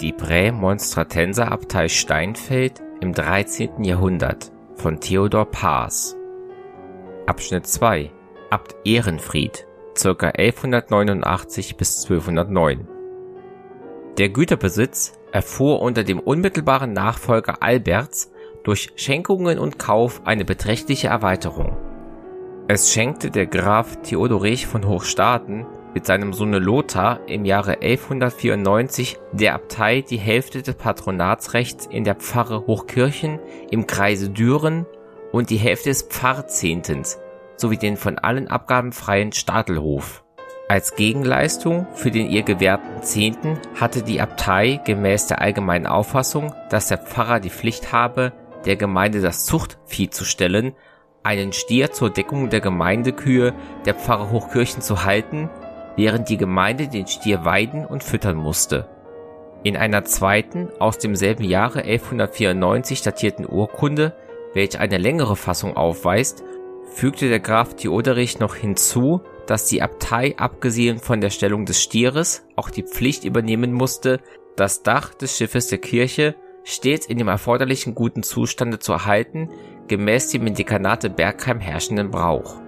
Die Prämonstratenser Abtei Steinfeld im 13. Jahrhundert von Theodor Paas. Abschnitt 2 Abt Ehrenfried ca. 1189 bis 1209 Der Güterbesitz erfuhr unter dem unmittelbaren Nachfolger Alberts durch Schenkungen und Kauf eine beträchtliche Erweiterung. Es schenkte der Graf Theodorich von Hochstaaten mit seinem Sohne Lothar im Jahre 1194 der Abtei die Hälfte des Patronatsrechts in der Pfarre Hochkirchen im Kreise Düren und die Hälfte des Pfarrzehntens sowie den von allen Abgaben freien Stadelhof. Als Gegenleistung für den ihr gewährten Zehnten hatte die Abtei gemäß der allgemeinen Auffassung, dass der Pfarrer die Pflicht habe, der Gemeinde das Zuchtvieh zu stellen, einen Stier zur Deckung der Gemeindekühe der Pfarre Hochkirchen zu halten während die Gemeinde den Stier weiden und füttern musste. In einer zweiten, aus demselben Jahre 1194 datierten Urkunde, welche eine längere Fassung aufweist, fügte der Graf Theoderich noch hinzu, dass die Abtei abgesehen von der Stellung des Stieres auch die Pflicht übernehmen musste, das Dach des Schiffes der Kirche stets in dem erforderlichen guten Zustande zu erhalten, gemäß dem in Dekanate Bergheim herrschenden Brauch.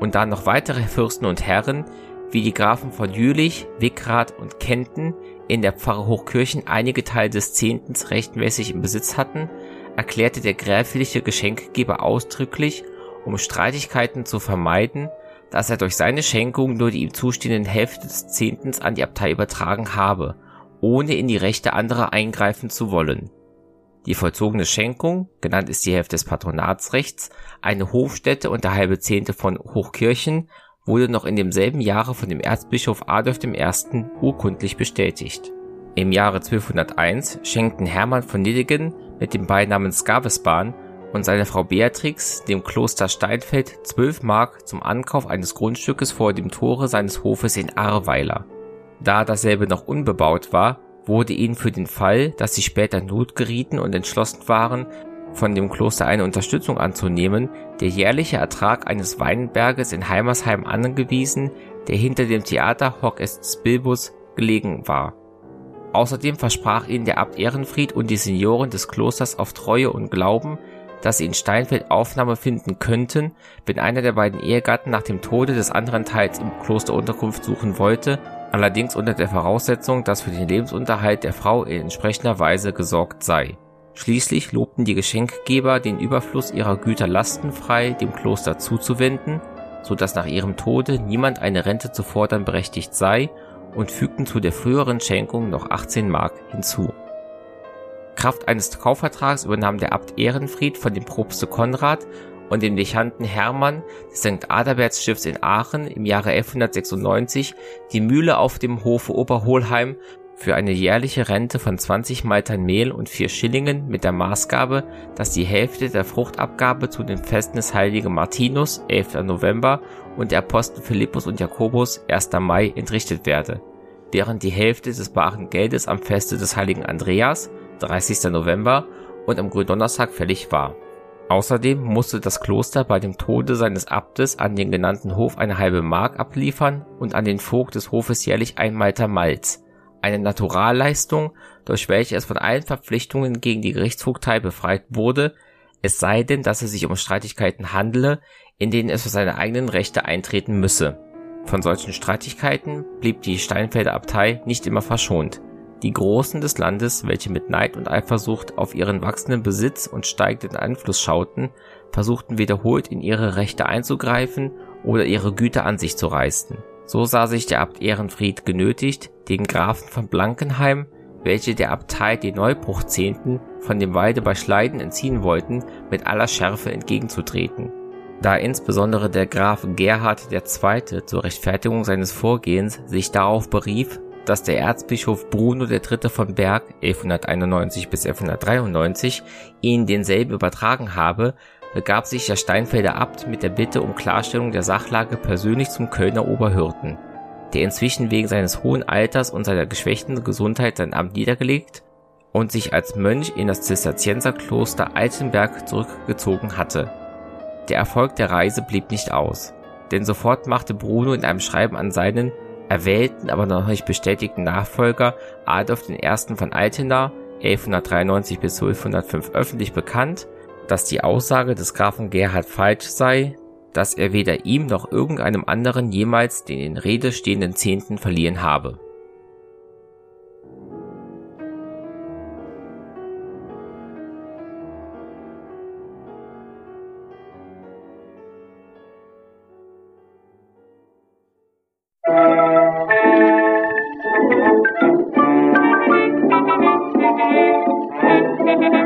Und da noch weitere Fürsten und Herren, wie die Grafen von Jülich, Wickrath und Kenten in der Pfarre Hochkirchen einige Teile des Zehntens rechtmäßig im Besitz hatten, erklärte der gräfliche Geschenkgeber ausdrücklich, um Streitigkeiten zu vermeiden, dass er durch seine Schenkung nur die ihm zustehenden Hälfte des Zehntens an die Abtei übertragen habe, ohne in die Rechte anderer eingreifen zu wollen. Die vollzogene Schenkung, genannt ist die Hälfte des Patronatsrechts, eine Hofstätte und der halbe Zehnte von Hochkirchen wurde noch in demselben Jahre von dem Erzbischof Adolf I. urkundlich bestätigt. Im Jahre 1201 schenkten Hermann von Nidegen mit dem Beinamen Skavesban und seine Frau Beatrix dem Kloster Steinfeld 12 Mark zum Ankauf eines Grundstückes vor dem Tore seines Hofes in Ahrweiler. Da dasselbe noch unbebaut war, wurde ihnen für den Fall, dass sie später in Not gerieten und entschlossen waren, von dem Kloster eine Unterstützung anzunehmen, der jährliche Ertrag eines Weinberges in Heimersheim angewiesen, der hinter dem Theater Hoc est Bilbus gelegen war. Außerdem versprach ihnen der Abt Ehrenfried und die Senioren des Klosters auf Treue und Glauben, dass sie in Steinfeld Aufnahme finden könnten, wenn einer der beiden Ehegatten nach dem Tode des anderen Teils im Kloster Unterkunft suchen wollte, allerdings unter der Voraussetzung, dass für den Lebensunterhalt der Frau in entsprechender Weise gesorgt sei. Schließlich lobten die Geschenkgeber den Überfluss ihrer Güter lastenfrei dem Kloster zuzuwenden, so dass nach ihrem Tode niemand eine Rente zu fordern berechtigt sei und fügten zu der früheren Schenkung noch 18 Mark hinzu. Kraft eines Kaufvertrags übernahm der Abt Ehrenfried von dem Propste Konrad und dem Dechanten Hermann des St. Adalbertsstifts in Aachen im Jahre 1196 die Mühle auf dem Hofe Oberholheim für eine jährliche Rente von 20 Maltern Mehl und 4 Schillingen mit der Maßgabe, dass die Hälfte der Fruchtabgabe zu den Festen des heiligen Martinus, 11. November, und der Apostel Philippus und Jakobus, 1. Mai, entrichtet werde, während die Hälfte des baren Geldes am Feste des heiligen Andreas, 30. November, und am Gründonnerstag fällig war. Außerdem musste das Kloster bei dem Tode seines Abtes an den genannten Hof eine halbe Mark abliefern und an den Vogt des Hofes jährlich ein Malter Malz, eine Naturalleistung, durch welche es von allen Verpflichtungen gegen die Gerichtsvogtei befreit wurde, es sei denn, dass es sich um Streitigkeiten handele, in denen es für seine eigenen Rechte eintreten müsse. Von solchen Streitigkeiten blieb die Steinfelder Abtei nicht immer verschont. Die Großen des Landes, welche mit Neid und Eifersucht auf ihren wachsenden Besitz und steigenden Einfluss schauten, versuchten wiederholt in ihre Rechte einzugreifen oder ihre Güter an sich zu reißen. So sah sich der Abt Ehrenfried genötigt, den Grafen von Blankenheim, welche der Abtei die Neubruchzehnten von dem Walde bei Schleiden entziehen wollten, mit aller Schärfe entgegenzutreten. Da insbesondere der Graf Gerhard II. zur Rechtfertigung seines Vorgehens sich darauf berief, dass der Erzbischof Bruno III. von Berg 1191 bis 1193 ihnen denselben übertragen habe, begab sich der Steinfelder Abt mit der Bitte um Klarstellung der Sachlage persönlich zum Kölner Oberhirten, der inzwischen wegen seines hohen Alters und seiner geschwächten Gesundheit sein Amt niedergelegt und sich als Mönch in das Zisterzienserkloster Altenberg zurückgezogen hatte. Der Erfolg der Reise blieb nicht aus, denn sofort machte Bruno in einem Schreiben an seinen erwählten, aber noch nicht bestätigten Nachfolger Adolf I. von Altena 1193 bis 1205 öffentlich bekannt, dass die Aussage des Grafen Gerhard falsch sei, dass er weder ihm noch irgendeinem anderen jemals den in Rede stehenden Zehnten verliehen habe. Thank